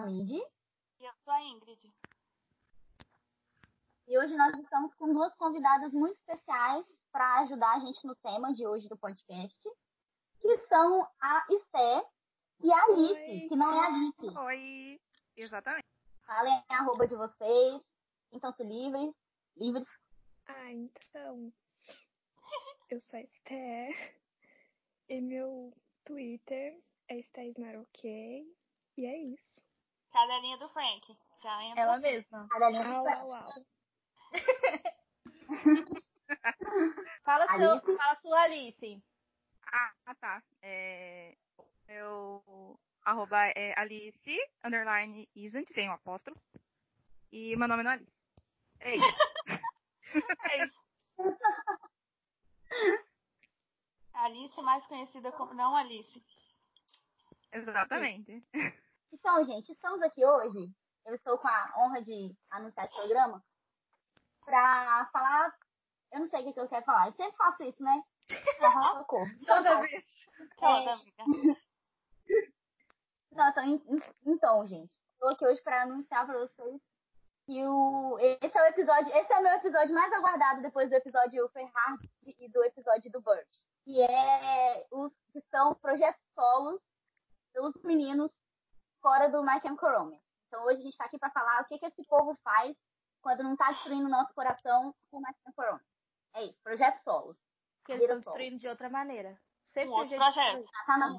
Nath. Eu sou a Mindy. E eu sou a Ingrid. E hoje nós estamos com duas convidadas muito especiais para ajudar a gente no tema de hoje do podcast, que são a Esté e a Alice, Oi. que não é a Alice. Oi, exatamente. Falem a arroba de vocês, sintam-se livres, livres. Ah, então. Eu sou a Esther. E meu Twitter é StherSmarOK. E é isso. Cadelinha do Frank. Já entra. Ela mesma. Cadelinha do au. Fala, seu, Alice? fala sua Alice. Ah, tá. É, meu arroba é Alice, underline isn't, sem o apóstrofo. E meu nome não é Alice. É isso. é isso. Alice, mais conhecida como. Não Alice. Exatamente. Então, gente, estamos aqui hoje. Eu estou com a honra de anunciar esse programa para falar. Eu não sei o que eu quero falar. Eu sempre faço isso, né? Toda vez. Toda amiga. Não, então, en- en- então, gente, estou aqui hoje para anunciar para vocês que o, esse é o episódio, esse é o meu episódio mais aguardado depois do episódio Ferrari e do episódio do Burt, que é os que são projetos solos dos meninos fora do My Chemical Romance. Então hoje a gente está aqui para falar o que, que esse povo faz quando não está destruindo o nosso coração com o My Chemical Romance. É isso, projetos solos. Que eles estão solo. destruindo de outra maneira. Sempre Um outro projeto. Tá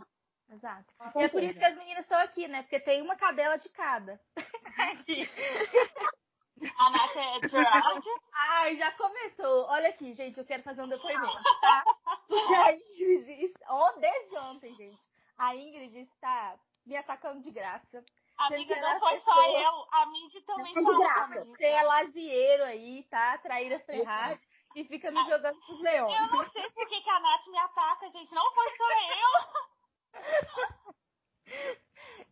Exato. Com E é por isso que as meninas estão aqui, né? Porque tem uma cadela de cada. A Nath é Gerard. Ai, já começou. Olha aqui, gente, eu quero fazer um depoimento, tá? Porque a Ingrid, desde ontem, gente, a Ingrid está me atacando de graça. Amiga, não foi a só pessoa. eu. A Mindy também É de fala graça. comigo. Você é lazieiro aí, tá? Traíra Ferrari e fica me jogando pros leões. Eu não sei por que, que a Nath me ataca, gente. Não foi só eu.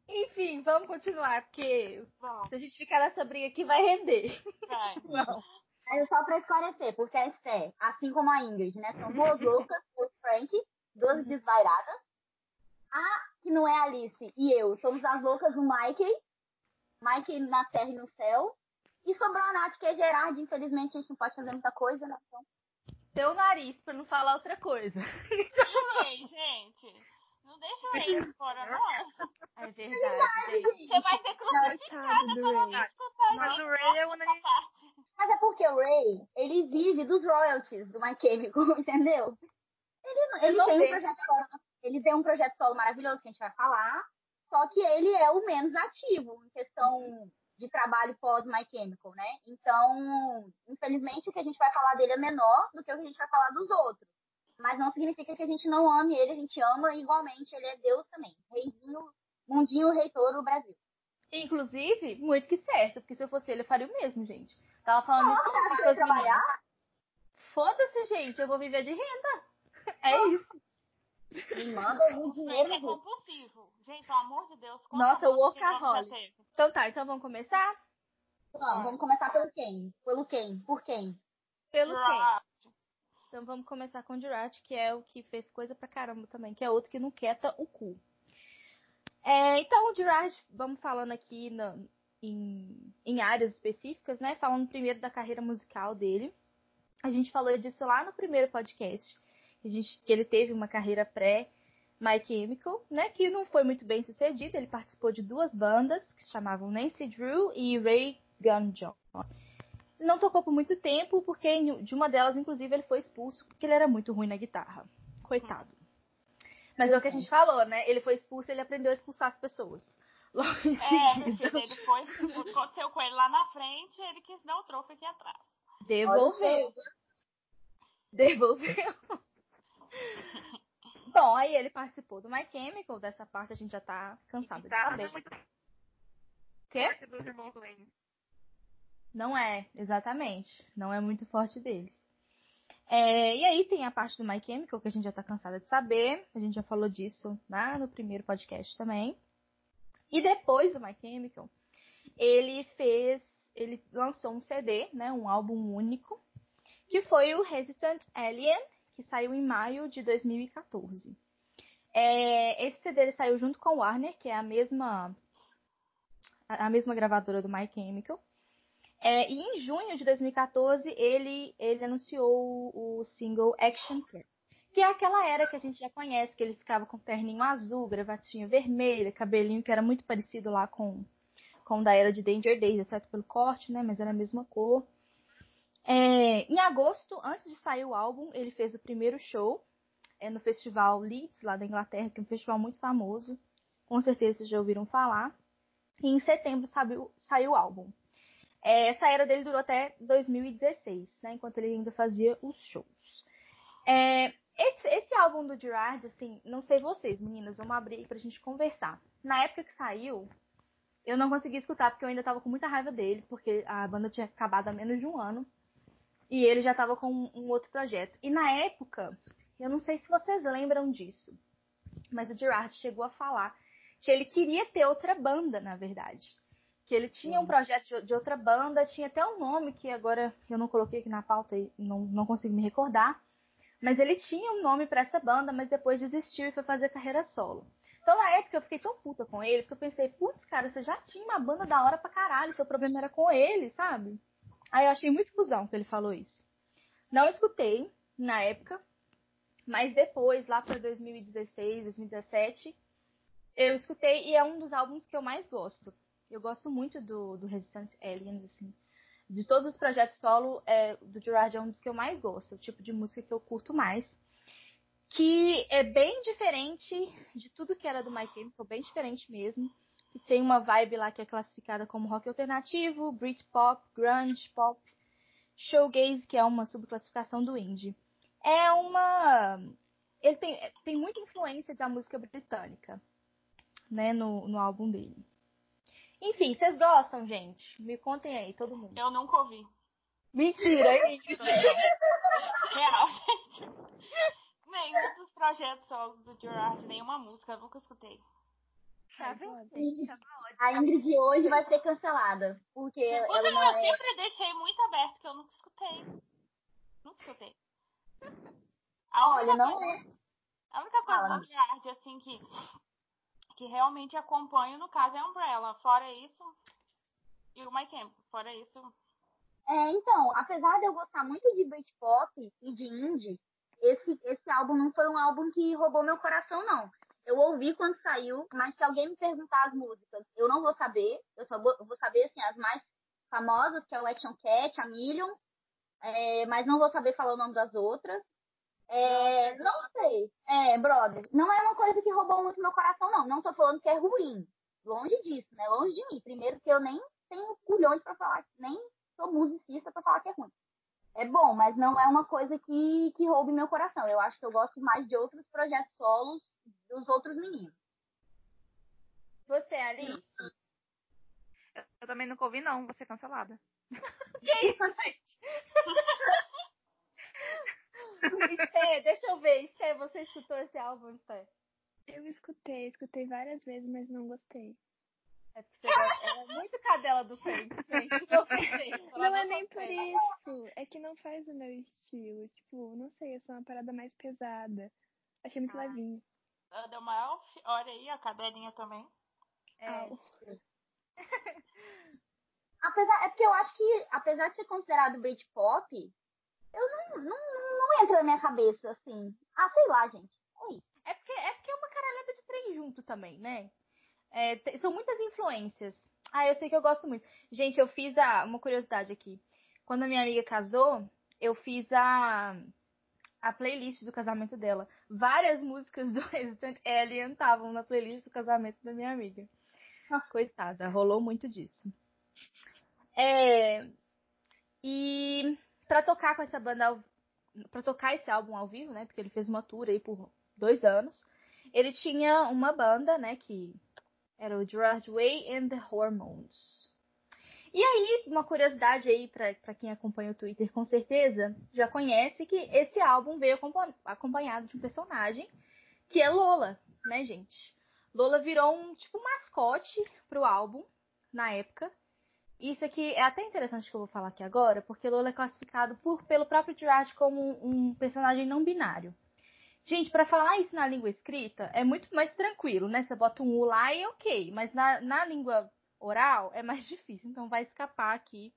Enfim, vamos continuar, porque Bom, se a gente ficar nessa briga aqui vai render. vai. Não. Mas só pra esclarecer, porque a Esté, assim como a Ingrid, né, são duas loucas, o Frank, duas desvairadas. A que não é a Alice e eu somos as loucas do Mike, Mike na terra e no céu. E sobrou a Nath, que é Gerard, infelizmente a gente não pode fazer muita coisa, né? Então, Teu nariz, pra não falar outra coisa. E o Ray, gente? Não deixa o Ray fora, não. É verdade, gente. Você vai ser crucificada Coitado do pelo Ray. menos escutar Mas o Ray é uma. Mas é porque o Ray, ele vive dos royalties do My Chemical, entendeu? Ele, não- ele tem um projeto solo, ele tem um projeto solo maravilhoso que a gente vai falar, só que ele é o menos ativo em questão de trabalho pós My Chemical, né? Então, infelizmente, o que a gente vai falar dele é menor do que o que a gente vai falar dos outros. Mas não significa que a gente não ame ele, a gente ama igualmente, ele é Deus também. Reizinho, mundinho reitor do Brasil. Inclusive, muito que certo, porque se eu fosse ele, eu faria o mesmo, gente. Tava falando isso com as trabalhar? meninas. Foda-se, gente, eu vou viver de renda. É isso. Me manda algum dinheiro, é gente. compulsivo. Gente, pelo amor de Deus. Nossa, homem workaholic. teve? Então tá, então vamos começar? Vamos, vamos começar pelo quem? Pelo quem? Por quem? Pelo quem? Gerard. Então vamos começar com o Jurat, que é o que fez coisa pra caramba também, que é outro que não quieta o cu. É, então, o Jurat, vamos falando aqui na- em, em áreas específicas, né? Falando primeiro da carreira musical dele. A gente falou disso lá no primeiro podcast. A gente, que ele teve uma carreira pré My Chemical, né? Que não foi muito bem sucedida. Ele participou de duas bandas que se chamavam Nancy Drew e Ray Gun Jones. Não tocou por muito tempo, porque de uma delas, inclusive, ele foi expulso porque ele era muito ruim na guitarra. Coitado. Mas é o que a gente falou, né? Ele foi expulso e ele aprendeu a expulsar as pessoas. Logo em É, seguida. depois o que aconteceu com ele lá na frente, ele quis dar o troco aqui atrás. Devolveu. Devolveu. Bom, aí ele participou do My Chemical, dessa parte a gente já tá cansado de Guitarra saber. não é muito Quê? dos irmãos Wayne. Não é, exatamente. Não é muito forte deles. É, e aí tem a parte do My Chemical, que a gente já tá cansada de saber. A gente já falou disso lá no primeiro podcast também. E depois do My Chemical, ele fez. Ele lançou um CD, né? Um álbum único, que foi o Resistant Alien, que saiu em maio de 2014. É, esse CD ele saiu junto com o Warner, que é a mesma a mesma gravadora do My Chemical. É, e em junho de 2014 ele ele anunciou o single Action Cat, que é aquela era que a gente já conhece, que ele ficava com terninho azul, gravatinha vermelha, cabelinho que era muito parecido lá com com o da era de Danger Days, exceto pelo corte, né? Mas era a mesma cor. É, em agosto, antes de sair o álbum, ele fez o primeiro show é, no festival Leeds, lá da Inglaterra, que é um festival muito famoso. Com certeza vocês já ouviram falar. E em setembro saiu, saiu o álbum. É, essa era dele durou até 2016, né, enquanto ele ainda fazia os shows. É, esse, esse, álbum do Gerard, assim, não sei vocês, meninas, vamos abrir pra gente conversar. Na época que saiu, eu não consegui escutar porque eu ainda tava com muita raiva dele, porque a banda tinha acabado há menos de um ano. E ele já tava com um, um outro projeto. E na época, eu não sei se vocês lembram disso, mas o Gerard chegou a falar que ele queria ter outra banda, na verdade. Que ele tinha um projeto de, de outra banda, tinha até um nome que agora eu não coloquei aqui na pauta e não, não consigo me recordar. Mas ele tinha um nome para essa banda, mas depois desistiu e foi fazer carreira solo. Então, na época, eu fiquei tão puta com ele, porque eu pensei, putz, cara, você já tinha uma banda da hora pra caralho, seu problema era com ele, sabe? Aí eu achei muito cuzão que ele falou isso. Não escutei na época, mas depois, lá para 2016, 2017, eu escutei e é um dos álbuns que eu mais gosto. Eu gosto muito do, do Resistant Aliens, assim. De todos os projetos solo, é, do Gerard é um dos que eu mais gosto, o tipo de música que eu curto mais que é bem diferente de tudo que era do My Chemical, bem diferente mesmo. Que tem uma vibe lá que é classificada como rock alternativo, Britpop, grunge pop, showgaze, que é uma subclassificação do indie. É uma ele tem, tem muita influência da música britânica, né, no, no álbum dele. Enfim, vocês gostam, gente? Me contem aí, todo mundo. Eu nunca ouvi. Mentira, hein? Real, gente. Nenhum dos projetos solos do Gerard, nenhuma música, eu nunca escutei. Tá vendo? A Ingrid hoje vai ser cancelada. Porque Porque ela não eu é. sempre deixei muito aberto que eu nunca escutei. Nunca escutei. A Olha, não coisa, é. a única coisa Fala. Gerard, assim, que, que realmente acompanho, no caso, é Umbrella. Fora isso, e o My Camp. Fora isso, É, então, apesar de eu gostar muito de Britpop e de indie, esse, esse álbum não foi um álbum que roubou meu coração, não. Eu ouvi quando saiu, mas se alguém me perguntar as músicas, eu não vou saber. Eu só vou, vou saber, assim, as mais famosas, que é o Action Cat, a Million, é, mas não vou saber falar o nome das outras. É, não sei. É, brother, não é uma coisa que roubou muito meu coração, não. Não tô falando que é ruim. Longe disso, né? Longe de mim. Primeiro que eu nem tenho culhões pra falar, nem sou musicista pra falar que é ruim. É bom, mas não é uma coisa que, que roube meu coração. Eu acho que eu gosto mais de outros projetos solos dos outros meninos. Você, Alice? Eu, eu também nunca ouvi, não. Vou ser cancelada. Que isso, gente? Esté, deixa eu ver. Esté, você escutou esse álbum, Esté? Eu escutei, escutei várias vezes, mas não gostei. É porque você é muito cadela do Frank, gente. Não jeito. Não é nem por isso. É que não faz o meu estilo. Tipo, não sei, eu sou uma parada mais pesada. Achei muito Ah. levinho. Ela deu maior. fi- Olha aí, a cadelinha também. É. Au. Apesar, é porque eu acho que, apesar de ser considerado Britpop, eu não, não, não entra na minha cabeça, assim. Ah, sei lá, gente. É isso. É porque, é porque é uma caralhada de trem junto também, né? É, são muitas influências. Ah, eu sei que eu gosto muito. Gente, eu fiz a, uma curiosidade aqui. Quando a minha amiga casou, eu fiz a, a playlist do casamento dela. Várias músicas do Resident Alien estavam na playlist do casamento da minha amiga. Coitada, rolou muito disso. É, e pra tocar com essa banda, pra tocar esse álbum ao vivo, né? Porque ele fez uma tour aí por dois anos. Ele tinha uma banda, né? Que era o Gerard Way and the Hormones. E aí, uma curiosidade aí pra quem acompanha o Twitter, com certeza, já conhece que esse álbum veio acompa- acompanhado de um personagem que é Lola, né, gente? Lola virou um tipo mascote pro álbum na época. Isso aqui é até interessante que eu vou falar aqui agora, porque Lola é classificado por, pelo próprio Gerard como um personagem não binário. Gente, para falar isso na língua escrita é muito mais tranquilo, né? Você bota um U lá e ok, mas na, na língua oral é mais difícil, então vai escapar aqui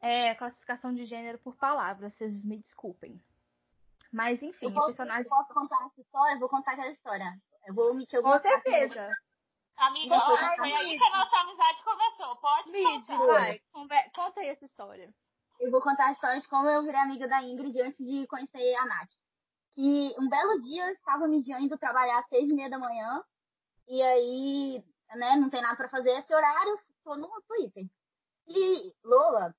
é, classificação de gênero por palavras, vocês me desculpem. Mas enfim, Eu posso, o personagem. eu posso contar essa história? Eu vou contar aquela história. Eu vou omitir Com algumas partes. certeza. Amiga, Você olha, vai foi aí que a nossa amizade começou. Pode Mid, contar. vai, conver- conta aí essa história. Eu vou contar a história de como eu virei amiga da Ingrid antes de conhecer a Nath. Que um belo dia eu estava me indo trabalhar às seis e meia da manhã. E aí, né, não tem nada pra fazer esse horário, tô no Twitter. E Lola,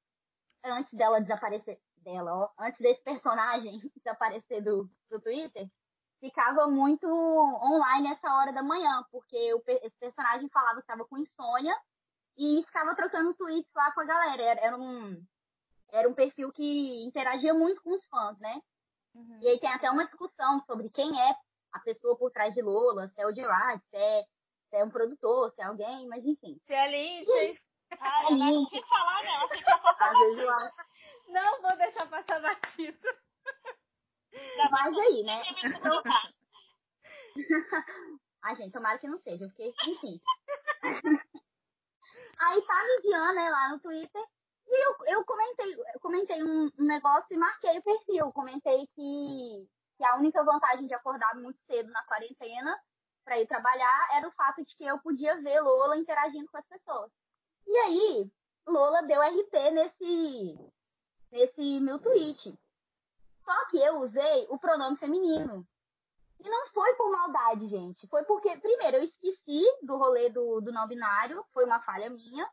antes dela desaparecer, dela, ó, antes desse personagem desaparecer do, do Twitter, ficava muito online essa hora da manhã, porque o, esse personagem falava que estava com insônia e ficava trocando tweets lá com a galera. Era, era um, era um perfil que interagia muito com os fãs, né? Uhum. E aí tem até uma discussão sobre quem é a pessoa por trás de Lola, se é o Gerard, se é, se é um produtor, se é alguém, mas enfim. Se é Lindsay, Ai, eu não falar, né? Achei que ia passar batido. não vou deixar passar batido. Mais Mas aí, né? colocar. Ai, gente, tomara que não seja, porque, enfim. Aí tá a Lidiana né, lá no Twitter. E eu, eu comentei, eu comentei um, um negócio e marquei o perfil. Comentei que, que a única vantagem de acordar muito cedo na quarentena para ir trabalhar era o fato de que eu podia ver Lola interagindo com as pessoas. E aí, Lola deu RT nesse, nesse meu tweet. Só que eu usei o pronome feminino. E não foi por maldade, gente. Foi porque, primeiro, eu esqueci do rolê do, do não binário, foi uma falha minha.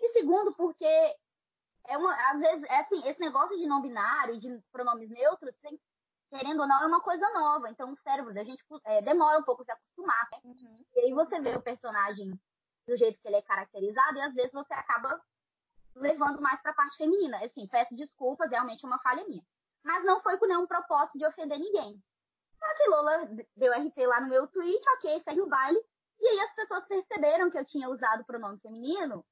E segundo, porque é uma, às vezes, é assim, esse negócio de não binário, de pronomes neutros, tem- querendo ou não, é uma coisa nova. Então o cérebro da gente é, demora um pouco a se acostumar. né? E aí você vê o personagem do jeito que ele é caracterizado, e às vezes você acaba levando mais pra parte feminina. Assim, peço desculpas, realmente é uma falha minha. Mas não foi com nenhum propósito de ofender ninguém. Só que Lola deu RT lá no meu tweet, ok, segue o baile. E aí as pessoas perceberam que eu tinha usado o pronome feminino.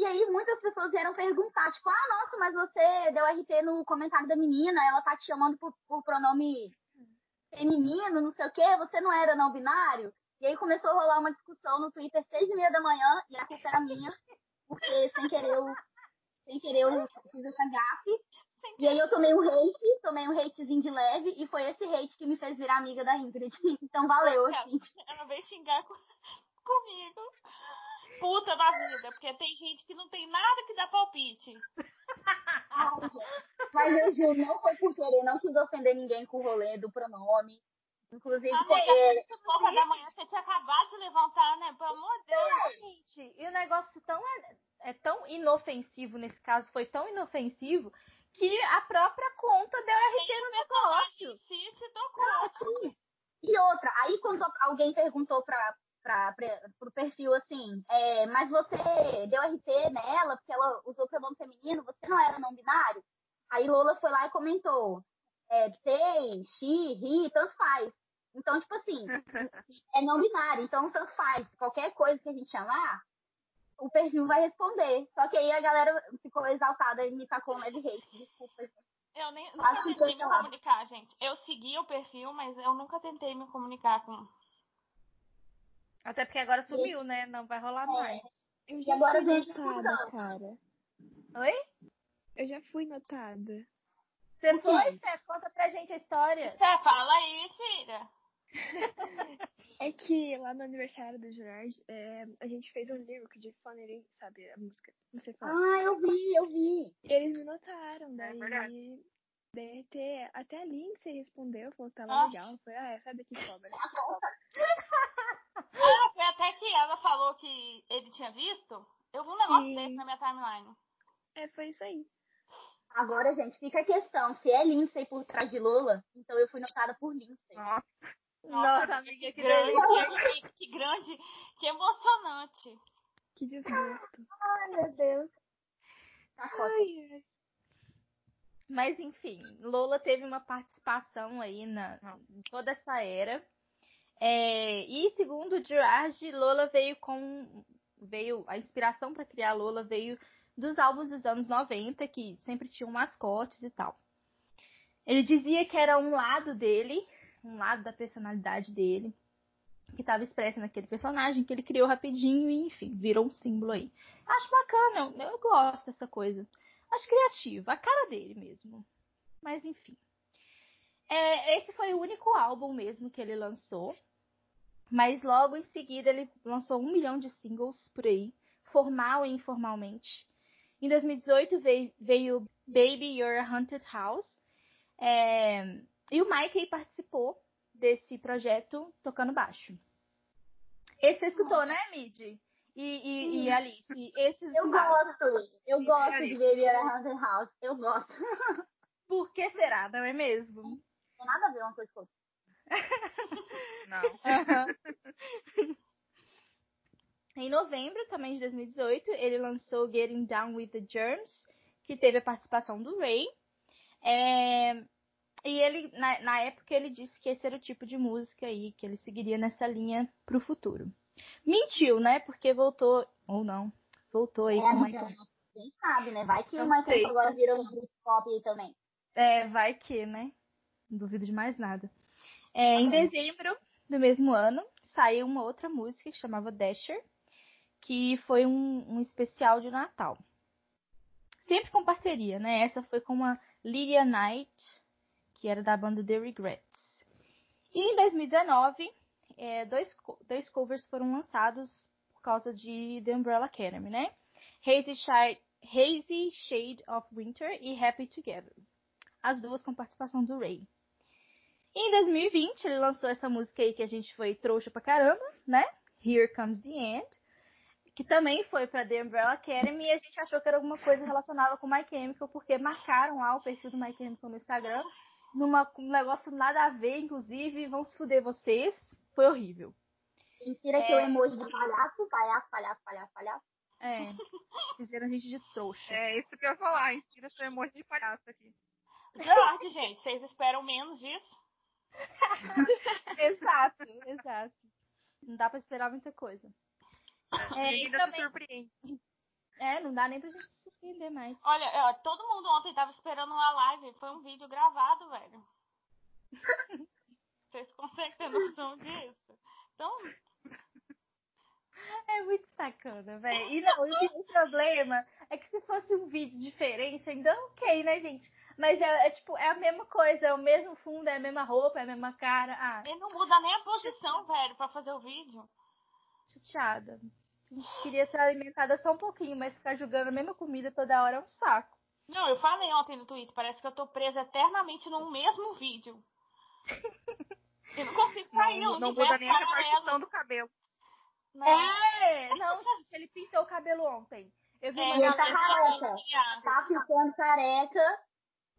E aí muitas pessoas vieram perguntar, tipo, ah, nossa, mas você deu RT no comentário da menina, ela tá te chamando por, por pronome feminino, não sei o quê, você não era não binário? E aí começou a rolar uma discussão no Twitter seis e meia da manhã, e a culpa era minha, porque sem querer eu, sem querer eu fiz essa gafe. E aí eu tomei um hate, tomei um hatezinho de leve, e foi esse hate que me fez virar amiga da Ingrid. Então valeu, assim. Ela veio xingar com- comigo. Puta da vida, porque tem gente que não tem nada que dá palpite. Mas eu juro, não foi por querer, não quis ofender ninguém com o rolê do pronome. Inclusive, Ah, Pouca da manhã você tinha acabado de levantar, né? Pelo amor de Deus. Gente, e o negócio tão, é tão inofensivo nesse caso, foi tão inofensivo, que a própria conta deu RT no negócio. Em si se tocou. Sim. E outra, aí quando alguém perguntou pra, pra, pro perfil assim, é, mas você deu RT nela porque ela usou pronome feminino, você não era não binário? Aí Lola foi lá e comentou, é, sei, xi, ri, tanto faz. Então, tipo assim, é não binário, então tanto faz. Qualquer coisa que a gente chamar, o perfil vai responder. Só que aí a galera ficou exaltada e me tacou um leve hate. Desculpa. Eu nem, nunca tentei me comunicar, gente. Eu segui o perfil, mas eu nunca tentei me comunicar com. Até porque agora sumiu, né? Não vai rolar mais. Eu já agora fui notada, cara. Oi? Eu já fui notada. Você foi, Steph? Conta pra gente a história. Você fala aí, filha. É que lá no aniversário do Gerard, é, a gente fez um lyric de Funny, sabe? A música. Você fala. Ah, eu vi, eu vi. E eles me notaram, daí. verdade. DRT, até a Lindsay respondeu, falou que tava Ah. legal. Foi, ah, é, sabe que cobra. Até que ela falou que ele tinha visto. Eu vi um negócio Sim. desse na minha timeline. É, foi isso aí. Agora, gente, fica a questão. Se é Lindsay por trás de Lola, então eu fui notada por Lindsay. Nossa, Nossa, amiga, que grande, delícia. que, que grande, que emocionante. Que desgosto. Ai, meu Deus. Cacota. Ai. Mas enfim, Lola teve uma participação aí na em toda essa era. É, e segundo Gerard, Lola veio com veio a inspiração para criar Lola veio dos álbuns dos anos 90 que sempre tinham mascotes e tal. Ele dizia que era um lado dele um lado da personalidade dele, que estava expressa naquele personagem, que ele criou rapidinho e, enfim, virou um símbolo aí. Acho bacana, eu, eu gosto dessa coisa. Acho criativo, a cara dele mesmo. Mas, enfim. É, esse foi o único álbum mesmo que ele lançou. Mas logo em seguida ele lançou um milhão de singles por aí, formal e informalmente. Em 2018 veio, veio Baby You're a Haunted House. É, e o Mikey participou desse projeto tocando baixo. Esse você escutou, né, Mid? E, e, e Alice? Esses Eu gosto. Eu gosto Alice. de Baby You're a Haunted House. Eu gosto. Por que será, não é mesmo? Não tem nada a ver uma coisa com outra. Não. Em novembro também de 2018, ele lançou Getting Down with the Germs, que teve a participação do Ray. É, E ele, na, na época, ele disse que esse era o tipo de música aí, que ele seguiria nessa linha pro futuro. Mentiu, né? Porque voltou, ou não, voltou aí É, com mas Michael. Quem sabe, né? Vai que Eu o Michael sei. agora virou um grupo pop aí também. É, vai que, né? Não duvido de mais nada. É, em dezembro do mesmo ano, saiu uma outra música que chamava Dasher, que foi um, um especial de Natal. Sempre com parceria, né? Essa foi com a Lydia Knight, que era da banda The Regrets. E em 2019, é, dois, dois covers foram lançados por causa de The Umbrella Academy, né? Hazy Shade, Hazy Shade of Winter e Happy Together. As duas com participação do Ray. E em 2020, ele lançou essa música aí que a gente foi trouxa pra caramba, né? Here Comes the End. Que também foi pra The Umbrella Academy e a gente achou que era alguma coisa relacionada com My Chemical, porque marcaram lá o perfil do My Chemical no Instagram, numa, um negócio nada a ver, inclusive, vão se fuder vocês. Foi horrível. Mentira que É. o emoji de palhaço, palhaço, palhaço, palhaço, palhaço. É, fizeram a gente de trouxa. É isso que eu ia falar, hein? Tira seu emoji de palhaço aqui. George, gente, vocês esperam menos disso? exato, exato. Não dá pra esperar muita coisa. É, É, ainda também- se surpreende. É, não dá nem pra gente se surpreender mais. Olha, ó, todo mundo ontem tava esperando uma live. Foi um vídeo gravado, velho. Vocês conseguem ter noção disso? Então, É muito sacana, velho. E não, o problema é que se fosse um vídeo diferente, ainda ok, né, gente? Mas é, é tipo, é a mesma coisa, é o mesmo fundo, é a mesma roupa, é a mesma cara. Ah, ele não muda nem a posição, velho, pra fazer o vídeo. chateada. A gente queria ser alimentada só um pouquinho, mas ficar jogando a mesma comida toda hora é um saco. Não, eu falei ontem no Twitter, parece que eu tô presa eternamente num mesmo vídeo. Eu não consigo sair, Não, o não muda nem a repartição do cabelo. Não. É! Não, gente, ele pintou o cabelo ontem. Eu vi É, uma tá careca. Tá ficando careca.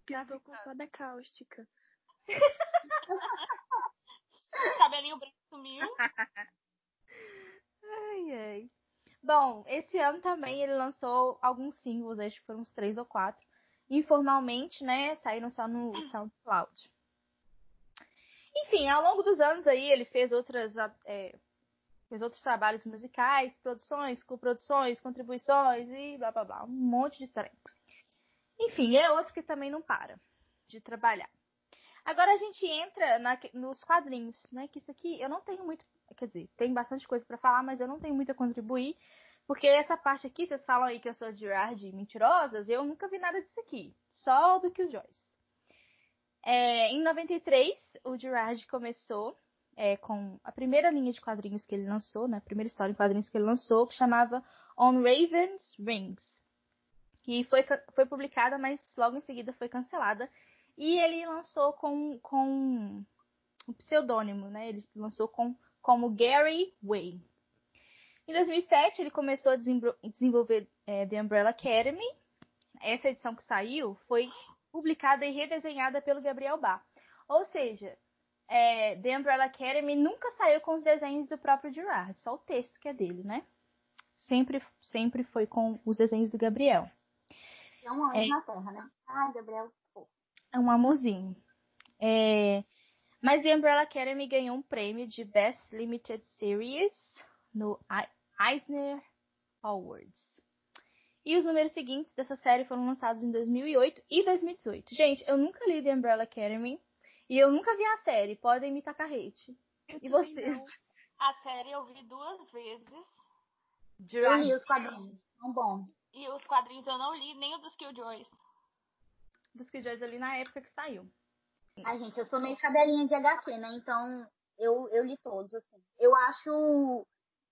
Pintou com soda cáustica. cabelinho branco sumiu. Ai, ai. Bom, esse ano também ele lançou alguns singles, acho que foram uns três ou quatro. Informalmente, né? Saíram só no SoundCloud. Enfim, ao longo dos anos aí ele fez outras. é, fez outros trabalhos musicais, produções, coproduções, contribuições e blá blá blá. Um monte de trem. Enfim, é outro que também não para de trabalhar. Agora a gente entra na- nos quadrinhos, né? Que isso aqui eu não tenho muito quer dizer, tem bastante coisa pra falar, mas eu não tenho muito a contribuir, porque essa parte aqui, vocês falam aí que eu sou Gerard e mentirosas, eu nunca vi nada disso aqui, só do que o Joyce. É, em 93, o Gerard começou é, com a primeira linha de quadrinhos que ele lançou, né, a primeira história em quadrinhos que ele lançou, que chamava On Raven's Rings, que foi, foi publicada, mas logo em seguida foi cancelada, e ele lançou com, com um pseudônimo, né, ele lançou com como Gary Way. Em 2007, ele começou a desenvolver é, The Umbrella Academy. Essa edição que saiu foi publicada e redesenhada pelo Gabriel Bá. Ou seja, é, The Umbrella Academy nunca saiu com os desenhos do próprio Gerard, só o texto que é dele, né? Sempre, sempre foi com os desenhos do Gabriel. É um anjo É. na terra, né? Ai, Gabriel. pô. É um amorzinho. É, Mas The Umbrella Academy ganhou um prêmio de Best Limited Series no Eisner Awards. E os números seguintes dessa série foram lançados em 2008 e 2018. Gente, eu nunca li The Umbrella Academy E eu nunca vi a série, podem me tacar hate. Eu E vocês? não. A série eu vi duas vezes. Eu li os quadrinhos. São bons. E os quadrinhos eu não li, nem o dos Killjoys. Dos Killjoys ali na época que saiu. Ai, gente, eu sou meio cadelinha de HQ, né? Então, eu, eu li todos, assim. Eu acho.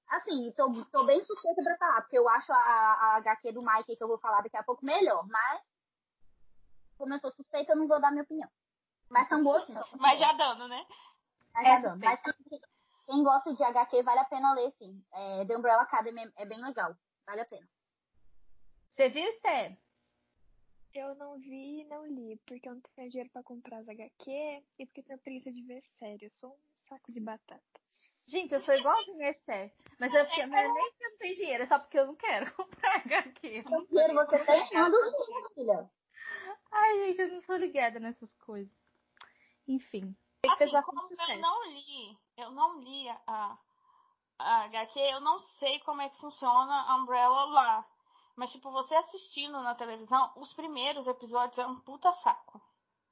Assim, tô, tô bem suspeita pra falar, porque eu acho a, a HQ do Mike que eu vou falar daqui a pouco melhor, mas. Como eu sou suspeita, eu não vou dar minha opinião. Mas são boas. Mas já dando, né? Mas, É já dando. Mas quem- gosta de HQ vale a pena ler, sim. É, The Umbrella Academy é bem legal. Vale a pena. Você viu, Esther? Eu não vi e não li, porque eu não tenho dinheiro pra comprar as HQ e porque tenho preguiça de ver série. Eu sou um saco de batata. Gente, eu sou igualzinha a Esther. Mas eu fiquei, mas nem porque eu não tenho dinheiro, é só porque eu não quero comprar HQ. Eu não Dinheiro você os links, filha. Ai, gente, eu não sou ligada nessas coisas. Enfim. Ele fez Assim, como eu não li, eu não li a, a HQ, eu não sei como é que funciona a Umbrella lá. Mas, tipo, você assistindo na televisão, os primeiros episódios é um puta saco.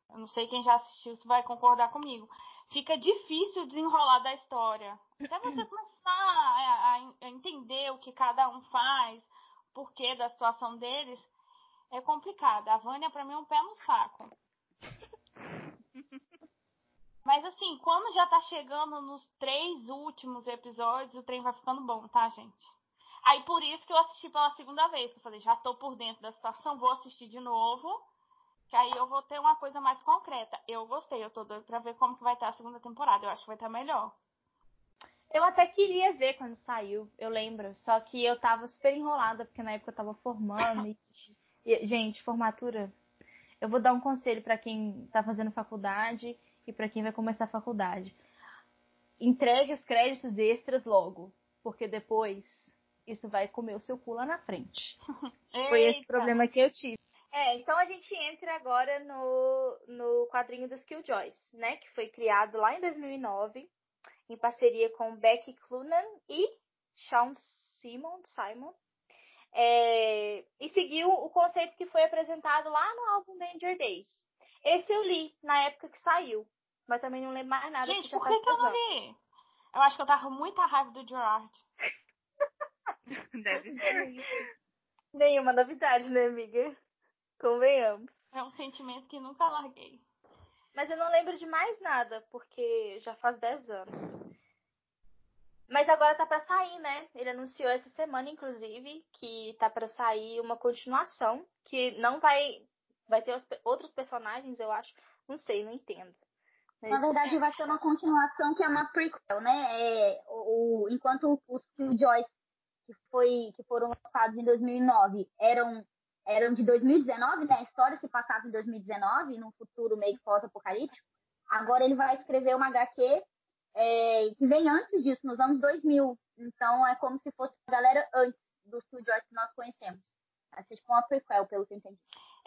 Eu não sei quem já assistiu se vai concordar comigo. Fica difícil desenrolar da história. Até você começar a, a- a entender o que cada um faz, o porquê da situação deles, é complicado. A Vânia, pra mim, é um pé no saco. Mas assim, quando já tá chegando nos três últimos episódios, o trem vai ficando bom, tá, gente? Aí por isso que eu assisti pela segunda vez, que eu falei, já tô por dentro da situação, vou assistir de novo, que aí eu vou ter uma coisa mais concreta. Eu gostei, eu tô doido pra ver como que vai estar a segunda temporada, eu acho que vai estar melhor. Eu até queria ver quando saiu, eu lembro. Só que eu tava super enrolada, porque na época eu tava formando. E, e, gente, formatura. Eu vou dar um conselho pra quem tá fazendo faculdade e pra quem vai começar a faculdade. Entregue os créditos extras logo, porque depois isso vai comer o seu cu lá na frente. Foi esse problema que eu tive. É, então a gente entra agora no, no quadrinho dos Killjoys, né? Que foi criado lá em 2009, em parceria com Becky Clunan e Sean Simon, Simon. É, e seguiu o conceito que foi apresentado lá no álbum Danger Days. Esse eu li na época que saiu, mas também não lembro mais nada. Gente, por que, que eu não li? Eu acho que eu tava com muita raiva do Gerard. Deve ser. Nenhuma novidade, né, amiga? Convenhamos. É um sentimento que nunca larguei. Mas eu não lembro de mais nada, porque já faz 10 anos. Mas agora tá pra sair, né? Ele anunciou essa semana, inclusive, que tá pra sair uma continuação, que não vai. Vai ter os outros personagens, eu acho. Não sei, não entendo. Mas- Na verdade, vai ter uma continuação que é uma prequel, né? É, o, o- enquanto os Killjoys que, foi, que foram lançados em 2009 eram, eram de 2019, né? A história se passava em 2019, num futuro meio que pós-apocalíptico. Agora ele vai escrever uma HQ é, que vem antes disso, nos anos 2000. Então é como se fosse a galera antes dos Killjoys que nós conhecemos. Vai ser tipo uma prequel, pelo que eu entendi.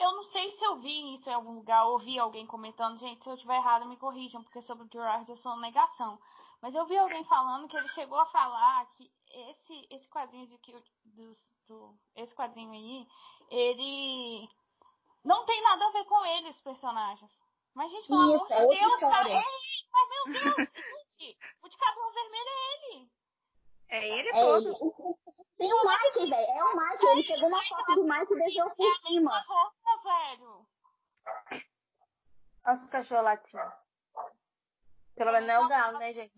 Eu não sei se eu vi isso em algum lugar, ouvi alguém comentando, gente, se eu estiver errado, me corrijam, porque sobre o Gerard eu sou negação. Mas eu vi alguém falando que ele chegou a falar que esse, esse quadrinho de que do, do, esse quadrinho aí, ele não tem nada a ver com ele, os personagens. Mas, gente, pelo Isso, amor é de outra Deus, cara, é, mas meu Deus, gente, o de cabelo vermelho é ele. É ele É todo. ele. O- o- Tem o Mike, velho. É o Mike. Ele pegou uma foto do Mike e deixou É por a cima. Velho. Nossa, os cachorros latindo. Pelo menos não é o galo, né, gente?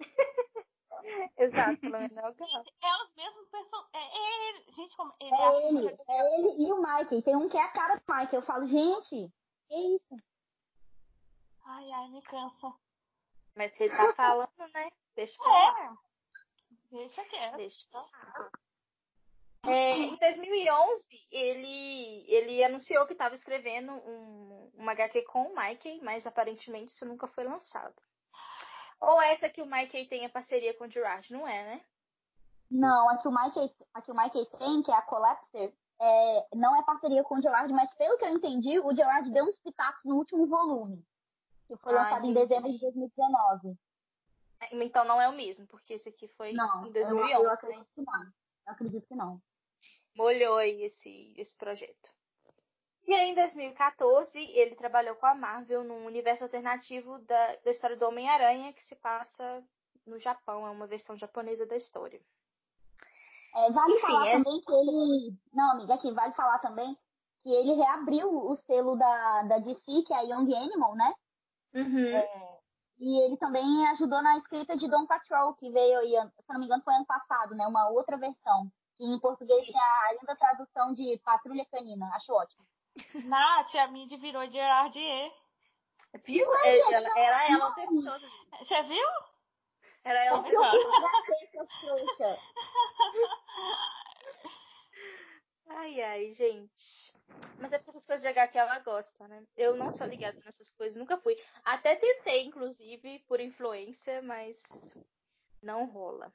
Exato, pelo menos não é o galo. É os mesmos personagens. É, é ele. Gente, como. Ele acha É que ele, é ele e o Mike. Tem um que é a cara do Mike. Eu falo, gente, que isso? Ai, ai, me cansa. Mas ele tá falando, né? Deixa eu falar. É. Deixa quieto. Deixa eu falar. É, em 2011, ele, ele anunciou que estava escrevendo um, uma HQ com o Mikey, mas aparentemente isso nunca foi lançado. Ou essa que o Mikey tem a parceria com o Gerard, não é, né? Não, a que o Mike, a que o Mike tem, que é a Collapser, é, não é parceria com o Gerard, mas pelo que eu entendi, o Gerard deu uns pitacos no último volume, que foi Ah, lançado em dezembro de 2019. Então não é o mesmo, porque esse aqui foi Não, em eu, 2011, eu né? acredito que não. Eu acredito que não. Molhou aí esse, esse projeto. E aí, em 2014, ele trabalhou com a Marvel num universo alternativo da, da história do Homem-Aranha, que se passa no Japão, é uma versão japonesa da história. É, vale Enfim, falar é- também que ele. Não, amiga, aqui, vale falar também que ele reabriu o selo da, da DC, que é a Young Animal, né? Uhum. E ele também ajudou na escrita de Don Patrol, que veio aí, se não me engano, foi ano passado, né? Uma outra versão. Em português tinha a linda tradução de Patrulha Canina. Acho ótimo. Nath, a Mid virou Gerardier. Viu? Mas, É, gente, ela, era ela o tempo todo. Você viu? Era ela o Eu tempo todo. Ai, ai, gente. Mas é porque essas coisas de HQ ela gosta, né? Eu não sou ligada nessas coisas, nunca fui. Até tentei, inclusive, por influência, mas não rola.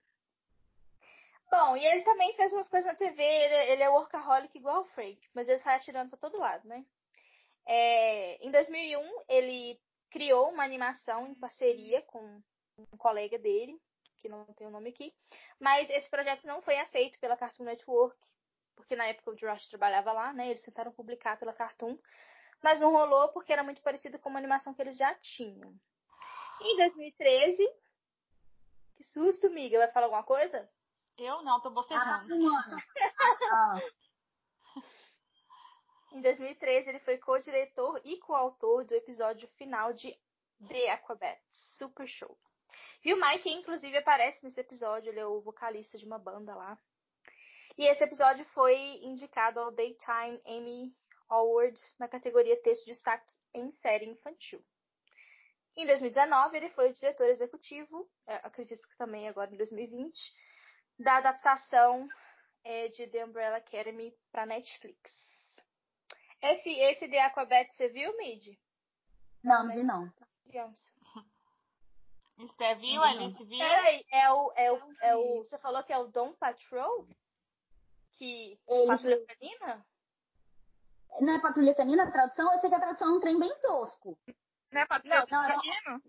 Bom, e ele também fez umas coisas na TV, ele, ele é workaholic igual o Frank, mas ele sai atirando pra todo lado, né? É, em 2001, ele criou uma animação em parceria com um colega dele, que não tem o nome aqui, mas esse projeto não foi aceito pela Cartoon Network, porque na época o Josh trabalhava lá, né? Eles tentaram publicar pela Cartoon, mas não rolou porque era muito parecido com uma animação que eles já tinham. Em 2013, que susto, miga, vai falar alguma coisa? Eu não, tô bocejando. Ah, Em 2013, ele foi co-diretor e coautor do episódio final de The Aquabat, Super Show. E o Mike, inclusive, aparece nesse episódio, ele é o vocalista de uma banda lá. E esse episódio foi indicado ao Daytime Emmy Award na categoria Texto de Destaque em Série Infantil. Em 2019, ele foi o diretor executivo, é, acredito que também agora em 2020, da adaptação é, de The Umbrella Academy para Netflix. Esse, esse The Aquabat você viu, Mid? não, vi não. Criança. Você viu, Alice viu? Peraí, é o, é o, é o. Você falou que é o Dom Patrol? Que. Ele Patrulha Canina? Não é Patrulha Canina a tradução? Eu sei que a tradução é um trem bem tosco. Não é patrulha canino?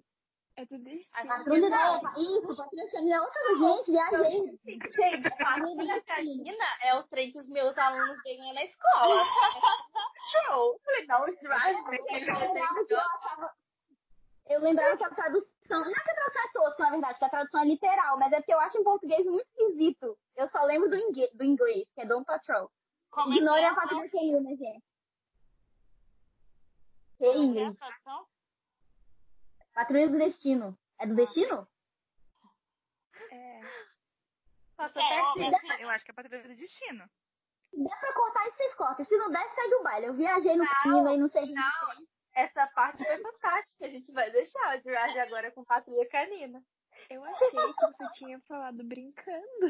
É tudo isso. A Patrulha Não. não. Isso, Patrulha Canina é outra gente, viajei. Gente, Patrulha Canina é o trem que os meus alunos ganham na escola. É. Eu Falei, não, esse Raj, Eu lembrava que a tradução. Não é que a tradução é tosca, na verdade, que a tradução é literal, mas é porque eu acho em português muito esquisito. Eu só lembro do, ingue- do inglês, que é Dom Patrol. É que Ignore é a Patrulha Canina, gente. Que Como é que é a Ingrid? tradução? Patrulha do Destino. É do Destino? É. Nossa, É, assim, Eu acho que é patrulha do destino. Der pra cortar isso, vocês cortam. Se não der, segue o baile. Eu viajei no caminho aí, não sei. Não, essa parte foi fantástica. A gente vai deixar o Raj agora com Patrulha Canina. Eu achei que você tinha falado brincando.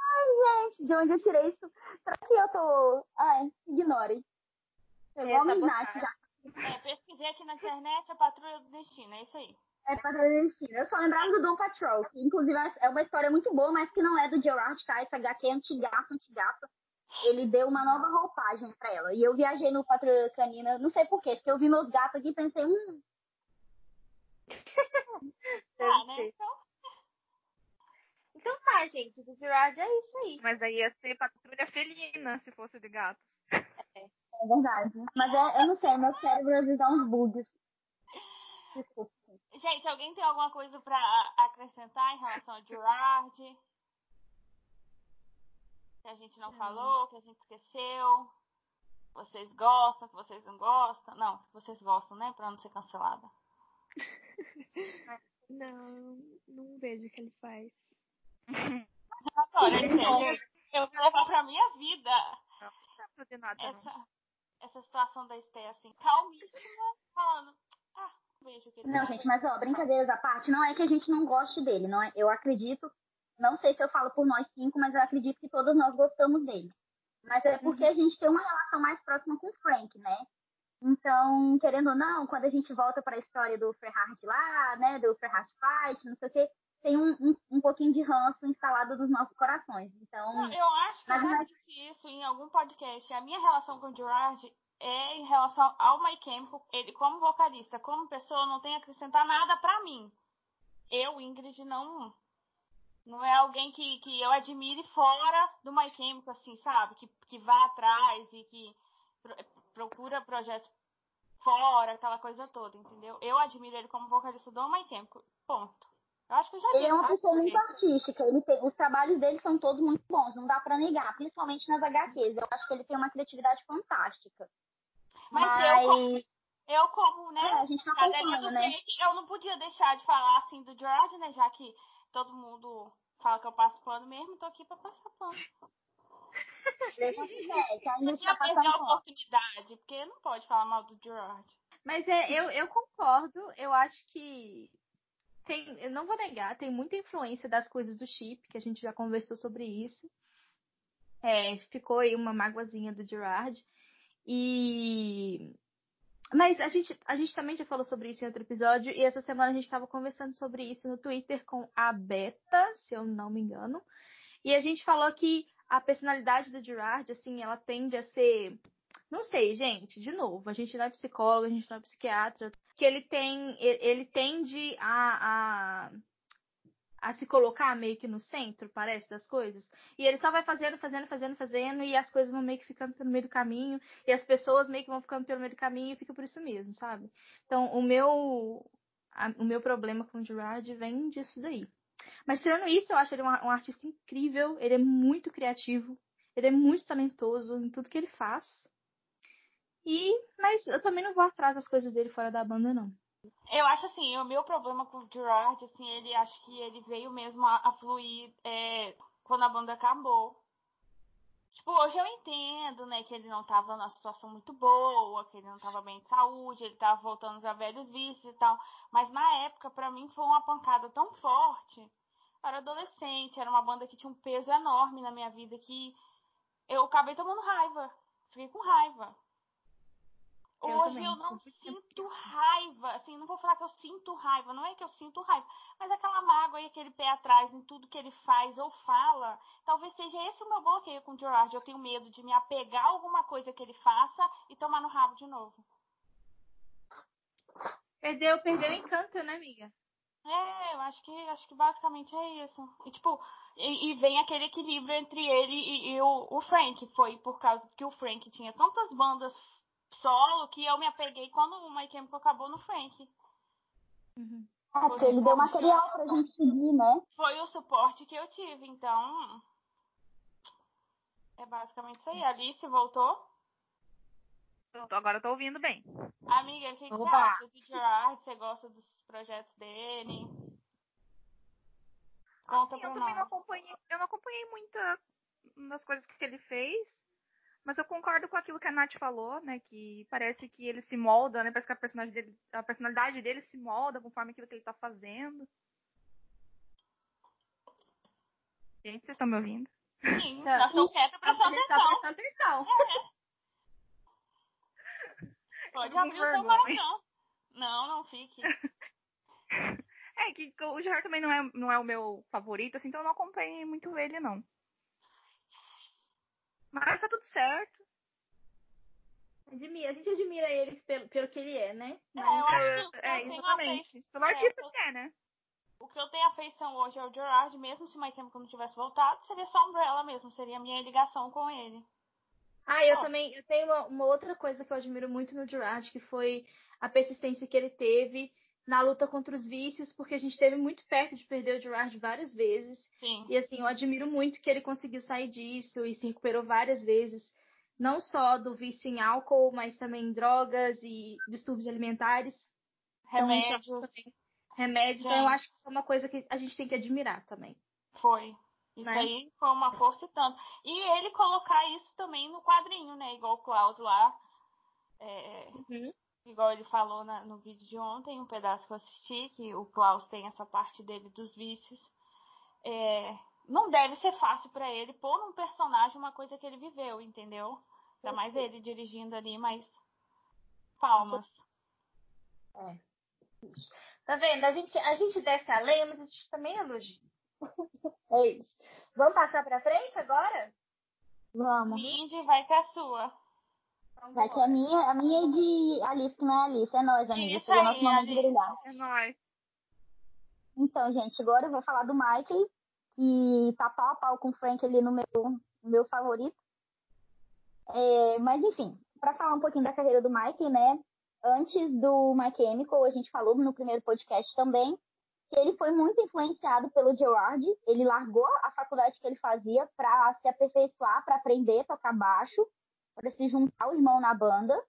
Ai, gente, de onde eu tirei isso? Será que eu tô. Ai, ignorem. Eu É, vou me sabotagem. Nath já. É, pesquisei aqui na internet a Patrulha do Destino, é isso aí. É Patrulha do Destino. Eu só lembrava do Dom Patrol, que inclusive é uma história muito boa, mas que não é do Gerard Kai, essa HQ é antigaça, antigaça. Ele deu uma nova roupagem pra ela. E eu viajei no Patrulha Canina, não sei porquê, porque eu vi meus gatos aqui e pensei, hum, Ah, né? Então, Então tá, gente. Do Gerard é isso aí. Mas aí ia ser patrulha felina se fosse de gatos. É verdade. Mas é, eu não sei, meu cérebro às vezes dá uns bugs. Desculpa. gente, alguém tem alguma coisa pra acrescentar em relação ao Gerard? Que a gente não falou, que a gente esqueceu? Vocês gostam, que vocês não gostam? Não, que vocês gostam, né? Pra não ser cancelada. Não, não vejo o que ele faz. Gente, eu vou levar pra minha vida Não, não pra fazer nada, não. Essa, situação da Esté, assim, calmíssima, falando, ah, Não, gente, mas ó, brincadeiras à parte, não é que a gente não goste dele, não é? Eu acredito, não sei se eu falo por nós cinco, mas eu acredito que todos nós gostamos dele. Mas é porque a gente tem uma relação mais próxima com o Frank, né? Então, querendo ou não, quando a gente volta para a história do Ferhard lá, né, do Ferhard Fight, não sei o quê, tem um, um, um pouquinho de ranço instalado nos nossos corações. Então, Não, eu acho que eu já disse isso em algum podcast. A minha relação com o Gerard é em relação ao Mike Campo. Ele, como vocalista, como pessoa, não tem a acrescentar nada pra mim. Eu, Ingrid, não. Não é alguém que, que eu admire fora do My Chemical, assim, sabe? Que, que vá atrás e que procura projetos fora, aquela coisa toda, entendeu? Eu admiro ele como vocalista do My Chemical, ponto. Eu acho que eu já Ele é uma pessoa muito artística, ele tem, os trabalhos dele são todos muito bons, não dá para negar, principalmente nas HQs. Eu acho que ele tem uma criatividade fantástica. Mas, Mas... eu, como, eu como, né, é, a gente tá né? eu não podia deixar de falar assim do George, né, já que todo mundo fala que eu passo pano mesmo, tô aqui pra passar pano. Eu ia perder a oportunidade, porque não pode falar mal do Gerard. Mas é, eu, eu concordo, eu acho que tem, eu não vou negar, tem muita influência das coisas do chip, que a gente já conversou sobre isso. É, ficou aí uma mágoazinha do Gerard. E mas a gente, a gente também já falou sobre isso em outro episódio, e essa semana a gente estava conversando sobre isso no Twitter com a Beta, se eu não me engano. E a gente falou que a personalidade do Gerard, assim, ela tende a ser. Não sei, gente, de novo, a gente não é psicólogo, a gente não é psiquiatra, que ele tem. Ele tende a, a a se colocar meio que no centro, parece, das coisas. E ele só vai fazendo, fazendo, fazendo, fazendo, e as coisas vão meio que ficando pelo meio do caminho, e as pessoas meio que vão ficando pelo meio do caminho e fica por isso mesmo, sabe? Então, o meu, a, o meu problema com o Gerard vem disso daí. Mas tirando isso, eu acho ele um, um artista incrível, ele é muito criativo, ele é muito talentoso em tudo que ele faz. E, mas eu também não vou atrás das coisas dele fora da banda, não. Eu acho assim, o meu problema com o Gerard, assim, ele acho que ele veio mesmo a, a fluir é, quando a banda acabou. Tipo, hoje eu entendo, né, que ele não tava numa situação muito boa, que ele não tava bem de saúde, ele tava voltando já velhos vícios e tal. Mas na época, para mim, foi uma pancada tão forte. Eu era adolescente, era uma banda que tinha um peso enorme na minha vida que eu acabei tomando raiva. Fiquei com raiva. Eu Hoje também. eu não sinto raiva, assim, não vou falar que eu sinto raiva, não é que eu sinto raiva, mas aquela mágoa e aquele pé atrás em tudo que ele faz ou fala, talvez seja esse o meu bloqueio com o Gerard. Eu tenho medo de me apegar a alguma coisa que ele faça e tomar no rabo de novo. Perdeu, perdeu o encanto, né, amiga? É, eu acho que acho que basicamente é isso. E tipo, e, e vem aquele equilíbrio entre ele e, e o, o Frank. Foi por causa que o Frank tinha tantas bandas solo que eu me apeguei quando o My Chemical acabou no Frank. Uhum. É, porque ele deu material pra gente seguir, né? Foi o suporte que eu tive, então. É basicamente isso aí. Alice voltou? Agora eu tô ouvindo bem. Amiga, o que, que você acha do Gerard? Você gosta dos projetos dele? Conta Sim, eu também não acompanhei, eu não acompanhei muita das coisas que ele fez. Mas eu concordo com aquilo que a Nath falou, né? Que parece que ele se molda, né? Parece que a personalidade dele, a personalidade dele se molda conforme aquilo que ele tá fazendo. Gente, vocês estão me ouvindo? Sim, tá. nós estamos quietos prestando atenção. Tá prestando atenção. É. Pode abrir o seu coração. Não, não fique. é que o Gerard também não é, não é o meu favorito, assim, então eu não acompanhei muito ele, não. Mas tá tudo certo. Admira, a gente admira ele pelo, pelo que ele é, né? Mas... É, eu acho que é, exatamente. Pelo artista que é, né? O que eu tenho afeição hoje é o Gerard, mesmo se My Chemical não tivesse voltado, seria só Umbrella mesmo, seria a minha ligação com ele. Ah, eu oh. também, eu tenho uma, uma, outra coisa que eu admiro muito no Gerard, que foi a persistência que ele teve na luta contra os vícios, porque a gente esteve muito perto de perder o Gerard várias vezes. Sim. E assim, eu admiro muito que ele conseguiu sair disso e se recuperou várias vezes, não só do vício em álcool, mas também em drogas e distúrbios alimentares. Remédios. Então, remédios. Então, eu acho que isso é uma coisa que a gente tem que admirar também. Foi. Isso né? aí foi uma força e tanto. E ele colocar isso também no quadrinho, né? Igual o Cláudio lá. É, uhum igual ele falou na, no vídeo de ontem, um pedaço que eu assisti, que o Klaus tem essa parte dele dos vícios. É, não deve ser fácil para ele pôr num personagem uma coisa que ele viveu, entendeu? Ainda mais ele dirigindo ali, mas palmas. É. Tá vendo? A gente, a gente desce a lenha, mas a gente também elogia. é isso. Vamos passar pra frente agora? Vamos. Mindy, vai com a sua. Vai que a minha, a minha é de Alice, que não é Alice, é nós, amiga. Isso Chegou nosso momento de brilhar. É nós. Então, gente, agora eu vou falar do Michael, que tá pau a pau com o Frank ali no meu, no meu favorito. É, mas enfim, para falar um pouquinho da carreira do Mike, né? Antes do My Chemical, a gente falou no primeiro podcast também, que ele foi muito influenciado pelo Gerard. Ele largou a faculdade que ele fazia para se aperfeiçoar, para aprender a tocar baixo, para se juntar o irmão na banda.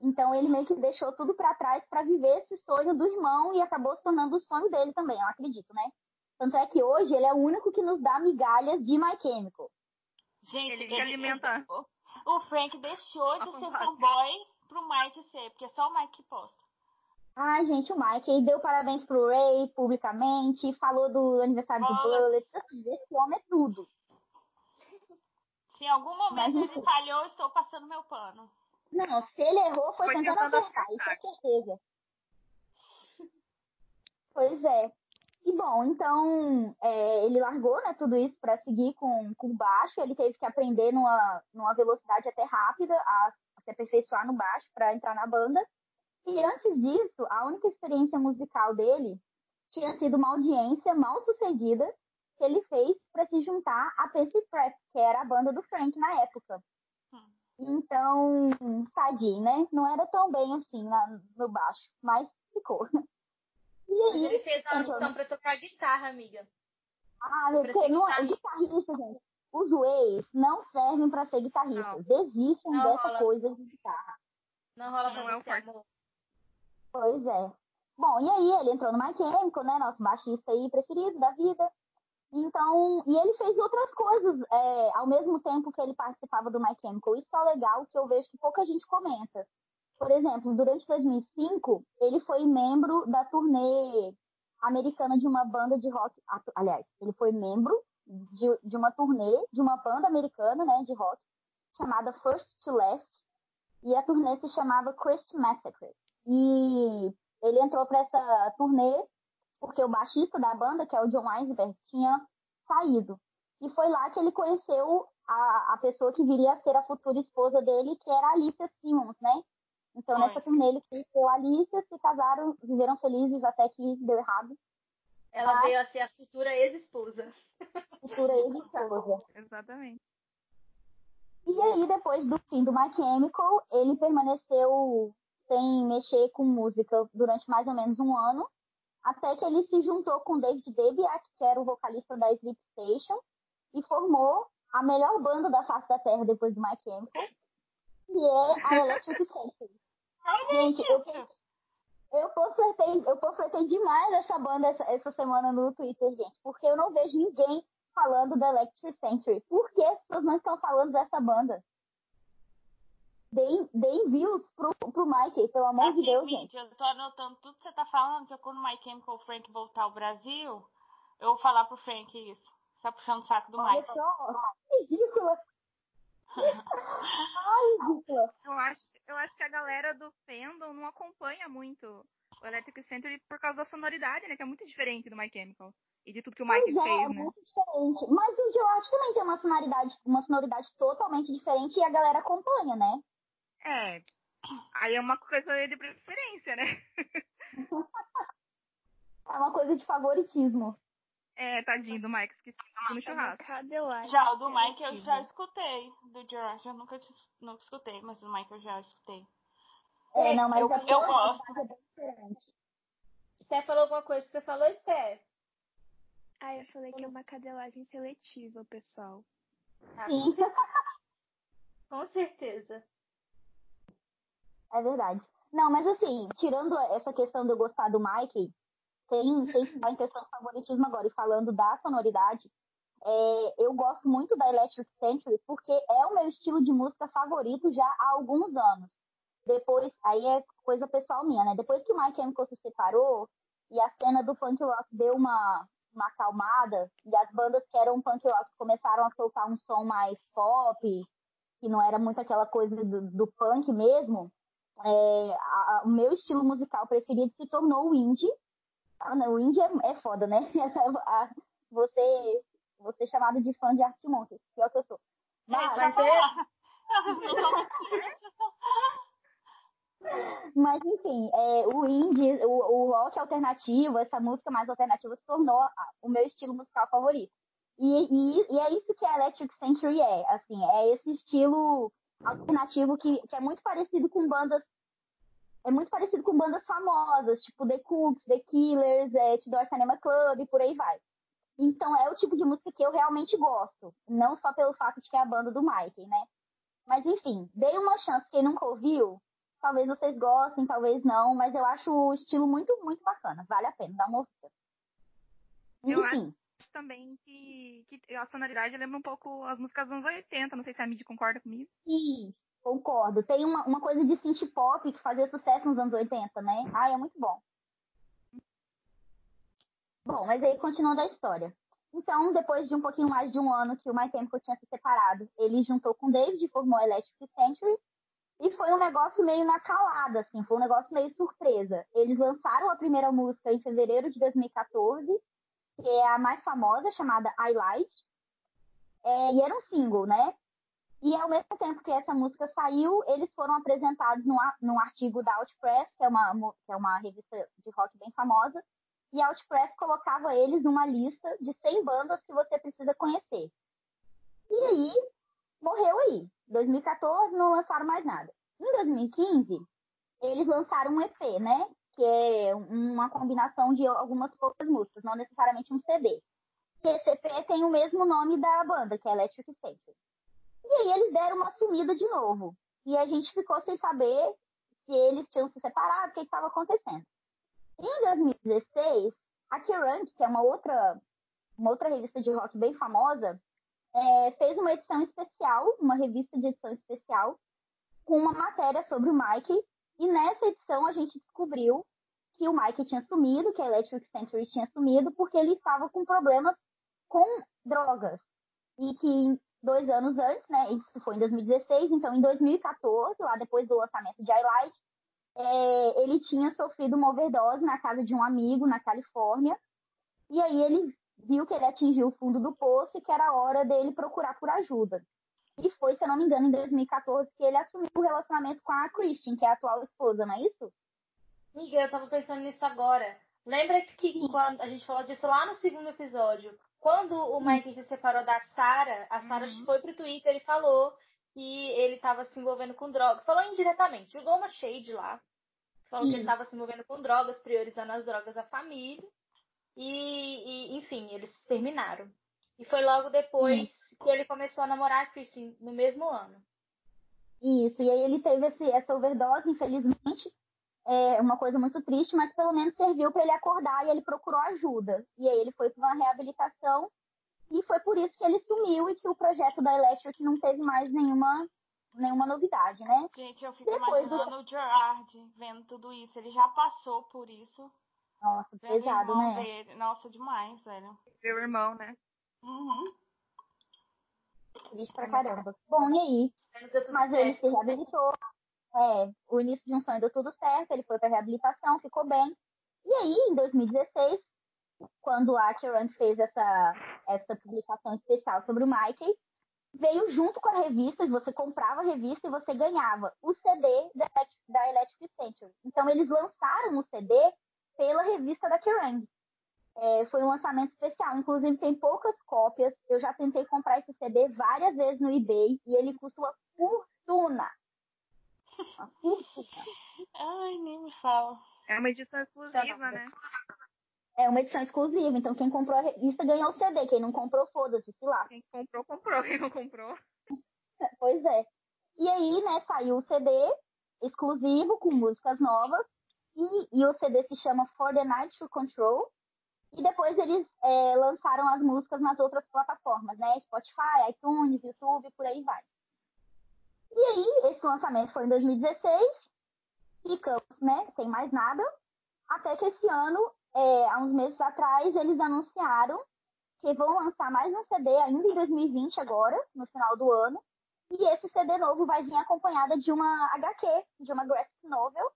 Então ele meio que deixou tudo para trás para viver esse sonho do irmão e acabou se tornando o sonho dele também, eu acredito, né? Tanto é que hoje ele é o único que nos dá migalhas de My Chemical. Gente, Ele que alimenta. o- Frank deixou de A ser fanboy pro Mike ser, porque é só o Mike que posta. Ai, gente, o Mike ele deu parabéns pro Ray publicamente, falou do aniversário do Nossa. Bullet. Assim, esse homem é tudo. Se em algum momento Mas, ele falhou, estou passando meu pano. Não, se ele errou, foi, Foi tentando tentando acertar, isso é certeza. Pois é. E bom, então é, ele largou né, tudo isso para seguir com, com baixo. Ele teve que aprender numa, numa velocidade até rápida a, a se aperfeiçoar no baixo para entrar na banda. E antes disso, a única experiência musical dele tinha sido uma audiência mal sucedida que ele fez para se juntar a Fancy Prep, que era a banda do Frank na época. Então, tadinho, né? Não era tão bem assim na- no baixo, mas ficou. E Mas aí, ele fez uma entrou audição pra tocar guitarra, amiga. Ah, meu Deus, não, guitarrista. guitarrista, gente. Os ways não servem pra ser guitarristas. Desistam Não dessa rola. coisa de guitarra. Não rola Não pra é o forte. Pois é. Bom, e aí ele entrou no My Chemical, né? Nosso baixista aí preferido da vida. Então, e ele fez outras coisas é, ao mesmo tempo que ele participava do My Chemical. Isso é legal que eu vejo que pouca gente comenta. Por exemplo, durante 2005, ele foi membro da turnê americana de uma banda de rock. Aliás, ele foi membro de, de uma turnê de uma banda americana, né, de rock, chamada First to Last. E a turnê se chamava Christ Massacre. E ele entrou para essa turnê porque o baixista da banda, que é o John Weisberg, tinha saído. E foi lá que ele conheceu a, a pessoa que viria a ser a futura esposa dele, que era a Alicia Simmons, né? Então, Foi. nessa turnê, ele conheceu a Alicia, se casaram, viveram felizes até que deu errado. Ela Mas- veio a ser a futura ex-esposa. Futura ex-esposa. Exatamente. E aí, depois do fim do My Chemical, ele permaneceu sem mexer com música durante mais ou menos um ano, até que ele se juntou com David Debiak, que era o vocalista da Sleep Station, e formou a melhor banda da face da Terra depois do My Chemical, que é a Electric Century. Gente, eu, eu panfletei, eu panfletei demais essa banda essa, essa semana no Twitter, gente, porque eu não vejo ninguém falando da Electric Century. Por que as pessoas não estão falando dessa banda? Deem, deem views pro, pro Mike, pelo amor de Aqui, Deus, gente. eu tô anotando tudo que você tá falando, que quando o My Chemical Frank voltar ao Brasil, eu vou falar pro Frank isso. Você tá puxando o saco do Olha Mike. só, ridícula. Ai, ridícula. Eu acho, eu acho que a galera do fandom não acompanha muito o Electric Century por causa da sonoridade, né? Que é muito diferente do My Chemical. E de tudo que o Mike Pois é, é fez, né? muito diferente. Mas o Joe acho que também tem uma sonoridade, uma sonoridade totalmente diferente e a galera acompanha, né? É. Aí é uma coisa de preferência, né? É uma coisa de favoritismo. É, tadinho do Mike, esqueci no churrasco. Já o do Mike eu já escutei. Do George eu nunca, nunca escutei, mas do Mike eu já escutei. É, não, mas eu- a eu gosto. sonoridade é bem diferente. Sté falou alguma coisa que você falou, Sté? Ah, eu falei que é uma cadelagem seletiva, pessoal. Sim, Com certeza. É verdade. Não, mas assim, tirando essa questão de eu gostar do Mike, tem, tem a questão de favoritismo agora, e falando da sonoridade, é, eu gosto muito da Electric Century porque é o meu estilo de música favorito já há alguns anos. Depois, aí é coisa pessoal minha, né? Depois que o My Chemical se separou e a cena do punk rock deu uma, uma acalmada e as bandas que eram punk rock começaram a soltar um som mais pop, que não era muito aquela coisa do, do punk mesmo, é, a- a- o meu estilo musical preferido se tornou o indie. Ah, não, o indie é, é foda, né? A- você, você chamado de fã de Arte Montes, pior que eu sou. Mas, Mas é, sou mentira. Mas enfim, é, o indie, o, o rock alternativo, essa música mais alternativa se tornou o meu estilo musical favorito. E, e, e, é isso que a Electric Century é, assim, é esse estilo alternativo que, que é muito parecido com bandas é muito parecido com bandas famosas, tipo The Cooks, The Killers, é, Tudor Cinema Club, e por aí vai. Então é o tipo de música que eu realmente gosto, não só pelo fato de que é a banda do Mike, né? Mas enfim, dei uma chance quem nunca ouviu. Talvez vocês gostem, talvez não, mas eu acho o estilo muito, muito bacana. Vale a pena, dá uma ouvida. Eu acho também que, que a sonoridade lembra um pouco as músicas dos anos 80. Não sei se a Mid concorda comigo. Sim, concordo. Tem uma, uma coisa de synth pop que fazia sucesso nos anos 80, né? Ah, é muito bom. Bom, mas aí continuando a história. Então, depois de um pouquinho mais de um ano que o My Chemical tinha se separado, ele juntou com o David e formou a Electric Century. E foi um negócio meio na calada, assim, foi um negócio meio surpresa. Eles lançaram a primeira música em fevereiro de 2014, que é a mais famosa, chamada I. É, e era um single, né? E ao mesmo tempo que essa música saiu, eles foram apresentados num, num artigo da Outpress, que é, uma, que é uma revista de rock bem famosa, e a Outpress colocava eles numa lista de 100 bandas que você precisa conhecer. E aí, morreu aí. 2014 não lançaram mais nada. Em 2015, eles lançaram um EP, né? Que é uma combinação de algumas poucas músicas, não necessariamente um CD. E esse tem o mesmo nome da banda, que é Electric Station. E aí eles deram uma sumida de novo. E a gente ficou sem saber se eles tinham se separado, o que estava acontecendo. Em 2016, a Kerrang, que é uma outra, uma outra revista de rock bem famosa, é, fez uma edição especial, uma revista de edição especial, com uma matéria sobre o Mike. E nessa edição a gente descobriu que o Mike tinha sumido, que a Electric Century tinha sumido, porque ele estava com problemas com drogas. E que dois anos antes, né? Isso foi em 2016, então em 2014, lá depois do lançamento de Highlight, é, ele tinha sofrido uma overdose na casa de um amigo na Califórnia. E aí ele viu que ele atingiu o fundo do poço e que era hora dele procurar por ajuda. E foi, se eu não me engano, em 2014 que ele assumiu o relacionamento com a Christian, que é a atual esposa, não é isso? Miga, eu tava pensando nisso agora. Lembra que Sim. quando a gente falou disso lá no segundo episódio, quando o Mike se separou da Sarah, a Sarah uhum. foi pro Twitter e falou que ele estava se envolvendo com drogas. Falou indiretamente, jogou uma shade lá. Falou que ele estava se envolvendo com drogas, priorizando as drogas à família. E, e, enfim, eles terminaram. E foi logo depois que ele começou a namorar a Christine, no mesmo ano. Isso, e aí ele teve esse, essa overdose, infelizmente, é uma coisa muito triste, mas pelo menos serviu para ele acordar e ele procurou ajuda. E aí ele foi para uma reabilitação e foi por isso que ele sumiu e que o projeto da Electric não teve mais nenhuma nenhuma novidade, né? Gente, eu fico Depois imaginando do... o Gerard vendo tudo isso. Ele já passou por isso. Nossa, pesado, né? Dele. Nossa, demais, velho. Meu irmão, né? Uhum. Triste pra caramba. Bom, e aí? Mas ele se reabilitou. É, o início de um sonho deu tudo certo, ele foi pra reabilitação, ficou bem. E aí, em 2016, quando a Kerrang fez essa, essa publicação especial sobre o Mickey, veio junto com a revista, você comprava a revista e você ganhava o CD da, da Electric Century. Então eles lançaram o CD pela revista da Kerrang. É, foi um lançamento especial, inclusive tem poucas cópias. Eu já tentei comprar esse CD várias vezes no eBay e ele custa uma fortuna. Uma fortuna. Ai, nem me fala. É uma edição exclusiva, né? É uma edição exclusiva, então quem comprou a revista ganhou o CD, quem não comprou, foda-se, sei lá. Quem comprou, comprou, quem não comprou. pois é. E aí, né, saiu o CD exclusivo com músicas novas, e, e o CD se chama For the Night to Control, e depois eles é, lançaram as músicas nas outras plataformas, né, Spotify, iTunes, YouTube, por aí vai. E aí, esse lançamento foi em 2016, ficamos, né, sem mais nada, até que esse ano é, há uns meses atrás, eles anunciaram que vão lançar mais um CD ainda em 2020 agora, no final do ano. E esse CD novo vai vir acompanhada de uma HQ, de uma graphic novel.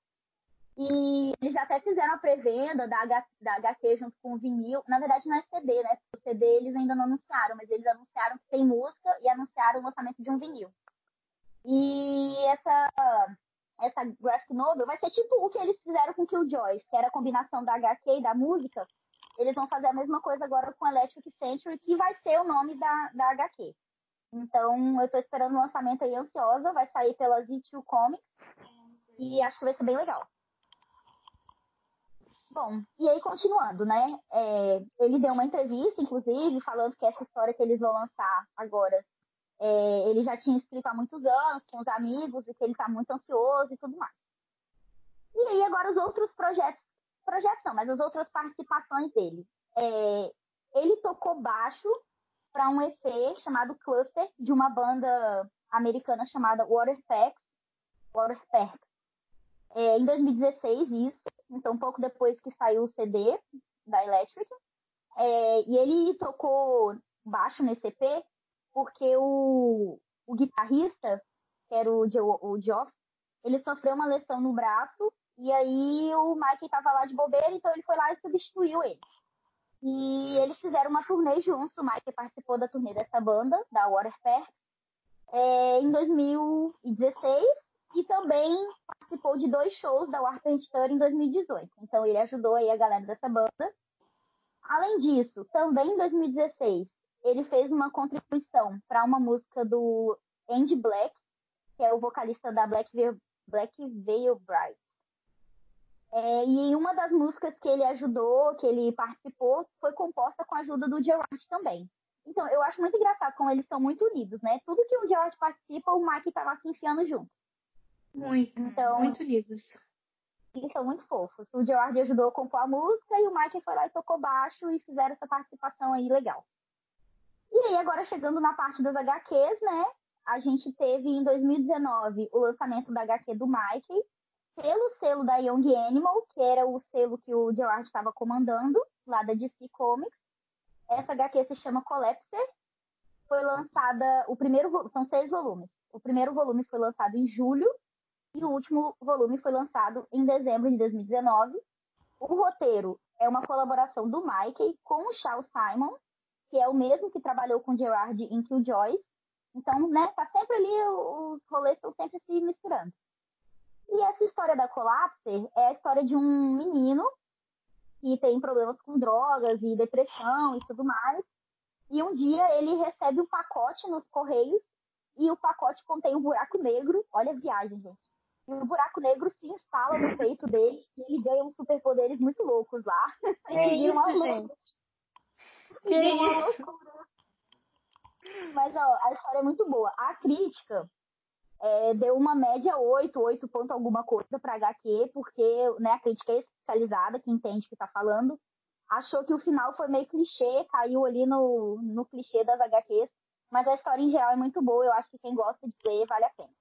E eles até fizeram a pré-venda da, da HQ junto com o vinil. Na verdade não é CD, né? O CD eles ainda não anunciaram, mas eles anunciaram que tem música e anunciaram o lançamento de um vinil. E essa, essa graphic novel vai ser tipo o que eles fizeram com Killjoys, que era a combinação da HQ e da música. Eles vão fazer a mesma coisa agora com Electric Century, que vai ser o nome da, da HQ. Então, eu tô esperando o lançamento aí ansiosa, vai sair pela Z2 Comics, e acho que vai ser bem legal. Bom, e aí continuando, né? É, ele deu uma entrevista, inclusive, falando que essa história que eles vão lançar agora, é, ele já tinha escrito há muitos anos com os amigos e que ele está muito ansioso e tudo mais. E aí agora os outros projetos, projetos não, mas as outras participações dele. É, ele tocou baixo para um EP chamado Cluster, de uma banda americana chamada Waterpack. Waterpack. É, em 2016, isso então pouco depois que saiu o CD da Electric. É, e ele tocou baixo nesse EP porque o, o guitarrista, que era o, o Geoff, ele sofreu uma lesão no braço e aí o Mike estava lá de bobeira, então ele foi lá e substituiu ele. E eles fizeram uma turnê juntos, o Mike participou da turnê dessa banda, da Waterfair, é, em 2016 e também participou de dois shows da Warped Tour em 2018. Então ele ajudou aí a galera dessa banda. Além disso, também em 2016, ele fez uma contribuição para uma música do Andy Black, que é o vocalista da Black Veil, Black Veil Bride. É, e em uma das músicas que ele ajudou, que ele participou, foi composta com a ajuda do Gerard também. Então, eu acho muito engraçado como eles são muito unidos, né? Tudo que o Gerard participa, o Mike tá lá se enfiando junto. Muito, então, muito lindos. Eles são muito fofos. O George ajudou a compor a música e o Mike foi lá e tocou baixo e fizeram essa participação aí legal. E aí, agora chegando na parte das HQs, né? A gente teve em 2019 o lançamento da HQ do Mike pelo selo da Young Animal, que era o selo que o Gerard estava comandando, lá da DC Comics. Essa HQ se chama Collapser. Foi lançada, o primeiro, são seis volumes. O primeiro volume foi lançado em julho e o último volume foi lançado em dezembro de 2019. O roteiro é uma colaboração do Mikey com o Charles Simon, que é o mesmo que trabalhou com Gerard em Killjoys. Então, né, tá sempre ali, os rolês estão sempre se misturando. E essa história da Collapse é a história de um menino que tem problemas com drogas e depressão e tudo mais. E um dia ele recebe um pacote nos correios e o pacote contém um buraco negro. Olha a viagem, gente e o buraco negro se instala no peito dele e ele ganha uns superpoderes muito loucos lá. É isso, uma gente. Que isso? Mas, ó, a história é muito boa. A crítica é, deu uma média 8, 8 ponto alguma coisa pra HQ, porque né, a crítica é especializada, que entende o que tá falando, achou que o final foi meio clichê, caiu ali no, no clichê das HQs, mas a história em geral é muito boa, eu acho que quem gosta de ler vale a pena.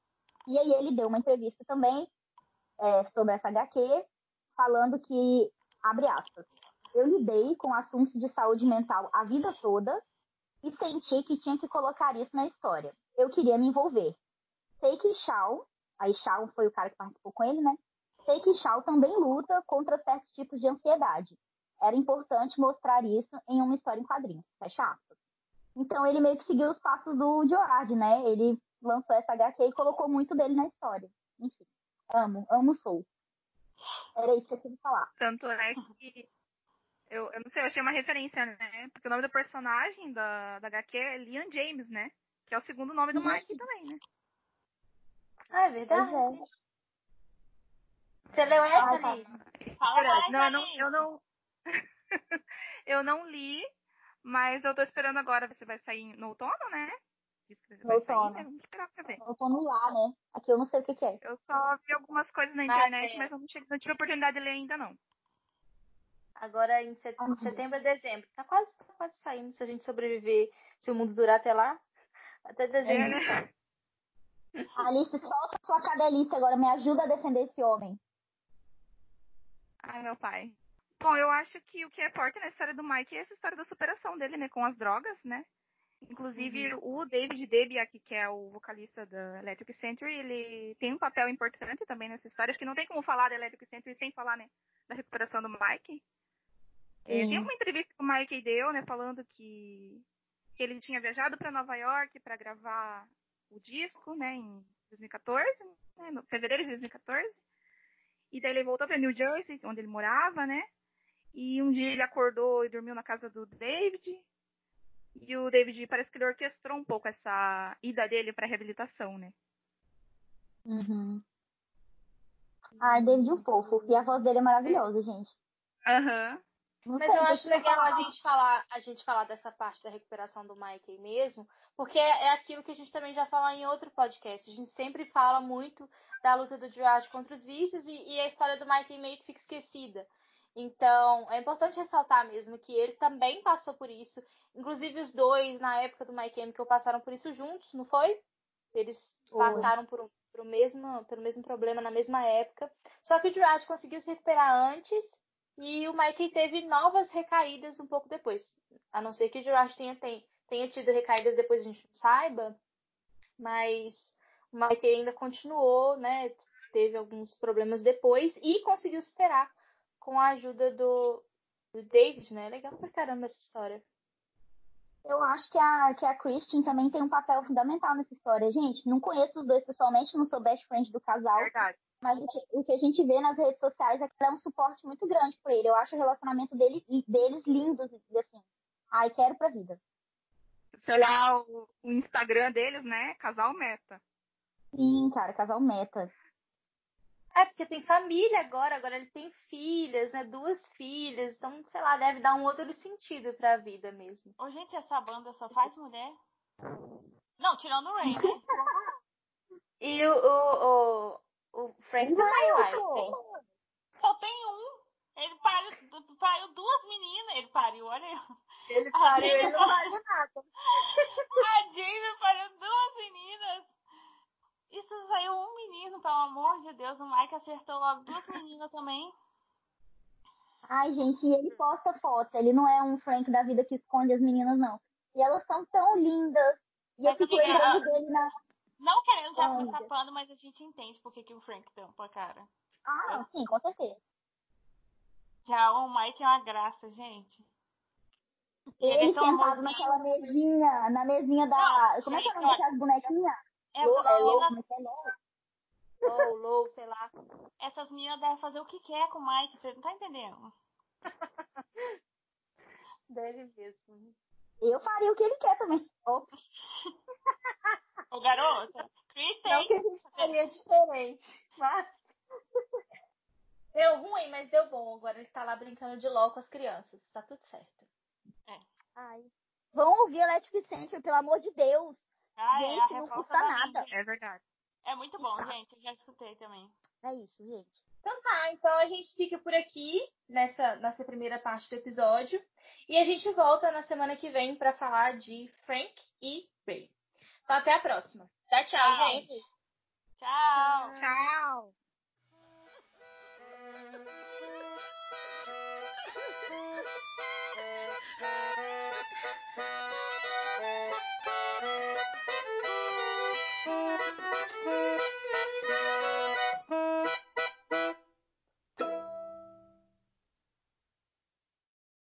E aí ele deu uma entrevista também é, sobre essa HQ, falando que, abre aspas, eu lidei com assuntos de saúde mental a vida toda e senti que tinha que colocar isso na história. Eu queria me envolver. Sei que Shaw, aí Shaw foi o cara que participou com ele, né? Sei que também luta contra certos tipos de ansiedade. Era importante mostrar isso em uma história em quadrinhos, fecha aspas. Então ele meio que seguiu os passos do Gerard, né? Ele lançou essa HQ e colocou muito dele na história. Enfim, amo, amo Soul. Era isso que eu queria falar. Tanto é que eu, eu não sei, eu achei uma referência, né? Porque o nome do personagem da, da HQ é Liam James, né? Que é o segundo nome do uhum. Mike também, né? Ah, é verdade. É. Você leu essa, ah. Liz? Fala não, eu não, eu não, eu não li, mas eu tô esperando agora ver se vai sair no outono, né? Disse vai sair, né? Vamos esperar pra ver. Outono lá, né? Aqui eu não sei o que, que é. Eu só vi algumas coisas na internet, ah, é. mas eu não, cheguei, não tive a oportunidade de ler ainda, não. Agora em setembro, uhum. setembro a dezembro. Tá quase, tá quase saindo se a gente sobreviver, se o mundo durar até lá. Até dezembro. É, né? Alice, solta sua cadelista agora, me ajuda a defender esse homem. Ai, meu pai. Bom, eu acho que o que é forte na história do Mike é essa história da superação dele, né, com as drogas, né? Inclusive, uhum. o David Debiak, que é o vocalista da Electric Century, ele tem um papel importante também nessa história. Acho que não tem como falar da Electric Century sem falar né, da recuperação do Mike. É, tem uma entrevista que o Mike deu, né, falando que, que ele tinha viajado para Nova York para gravar o disco, né, em 2014, né, no fevereiro de 2014. E daí ele voltou para New Jersey, onde ele morava, né? E um dia ele acordou e dormiu na casa do David. E o David parece que ele orquestrou um pouco essa ida dele para reabilitação, né? Uhum. Ai, David um fofo. E a voz dele é maravilhosa, gente. Aham. Não Mas sei, eu acho legal falar. a gente falar, a gente falar dessa parte da recuperação do Mike aí mesmo, porque é é aquilo que a gente também já falou em outro podcast. A gente sempre fala muito da luta do Gerard contra os vícios e, e a história do Mike meio que fica esquecida. Então, é importante ressaltar mesmo que ele também passou por isso. Inclusive os dois, na época do Mike Chemical, passaram por isso juntos, não foi? Eles passaram por, por o mesmo, pelo mesmo problema na mesma época. Só que o Gerard conseguiu se recuperar antes e o Mikey teve novas recaídas um pouco depois. A não ser que o Gerard tenha, tenha tido recaídas depois a gente não saiba. Mas o Mikey ainda continuou, né? Teve alguns problemas depois e conseguiu superar com a ajuda do, do David, né? Legal pra caramba essa história. Eu acho que a, que a Christian também tem um papel fundamental nessa história. Gente, não conheço os dois pessoalmente, não sou best friend do casal. Verdade. Mas o que, o que a gente vê nas redes sociais é que ela é um suporte muito grande pra ele. Eu acho o relacionamento dele, deles lindos, assim. Ai, quero pra vida. Se olhar o, o Instagram deles, né? Casal meta. Sim, cara, casal meta. É, porque tem família agora, agora ele tem filhas, né? Duas filhas, então, sei lá, deve dar um outro sentido pra vida mesmo. Ô, gente, essa banda só faz mulher? Não, tirando o Rain, né? E o, o, o, o Frank uai. Tem, Só tem um. Ele pariu, pariu duas meninas. Ele pariu, olha aí. ele pariu, ele não pariu nada. A pariu duas meninas. Isso saiu um menino, pelo amor de Deus. O Mike acertou logo duas meninas também. Ai, gente, e ele posta fotos. Ele não é um Frank da vida que esconde as meninas, não. E elas são tão lindas. E eu Mas, fico amiga, lembrando a- dele na. Não querendo já passar pano, mas a gente entende por que, que o Frank tampa a cara. Ah, sim, com certeza. Já o Mike é uma graça, gente. Ele Ele é tão sentado naquela mesinha, na mesinha da. Não, como é que é o gente, nome daquelas bonequinhas? É Lou, meninas, como é que é Lou? Low, low, sei lá. essas meninas devem fazer o que quer com o Mike, você não tá entendendo? Deve mesmo. Eu faria o que ele quer também. Opa. Ô garota, Não Kristen, que a gente faria diferente, mas. Deu ruim, mas deu bom. Agora ele tá lá brincando de LOL com as crianças. Tá tudo certo. Ai. Vão ouvir a Let Vicente, pelo amor de Deus. ah, é Gente, não custa da nada. É verdade. É muito bom, tá. gente. Eu já escutei também. É isso, gente. Então tá, então a gente fica por aqui nessa, nessa primeira parte do episódio. E a gente volta na semana que vem para falar de Frank e Ray. Então até a próxima. Tá, tchau, tchau, gente. Tchau. Tchau. tchau.